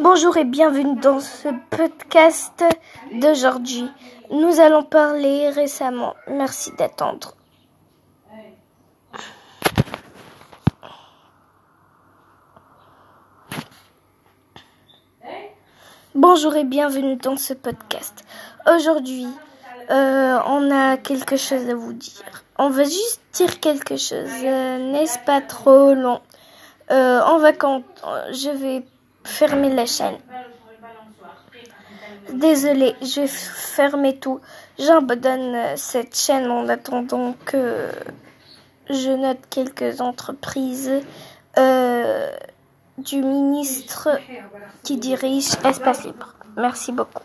Bonjour et bienvenue dans ce podcast d'aujourd'hui. Nous allons parler récemment. Merci d'attendre. Bonjour et bienvenue dans ce podcast. Aujourd'hui, euh, on a quelque chose à vous dire. On va juste dire quelque chose, euh, n'est-ce pas trop long? Euh, En vacances, je vais fermer la chaîne. Désolé, je vais fermer tout. J'abandonne cette chaîne en attendant que je note quelques entreprises euh, du ministre qui dirige Espace Libre. Merci beaucoup.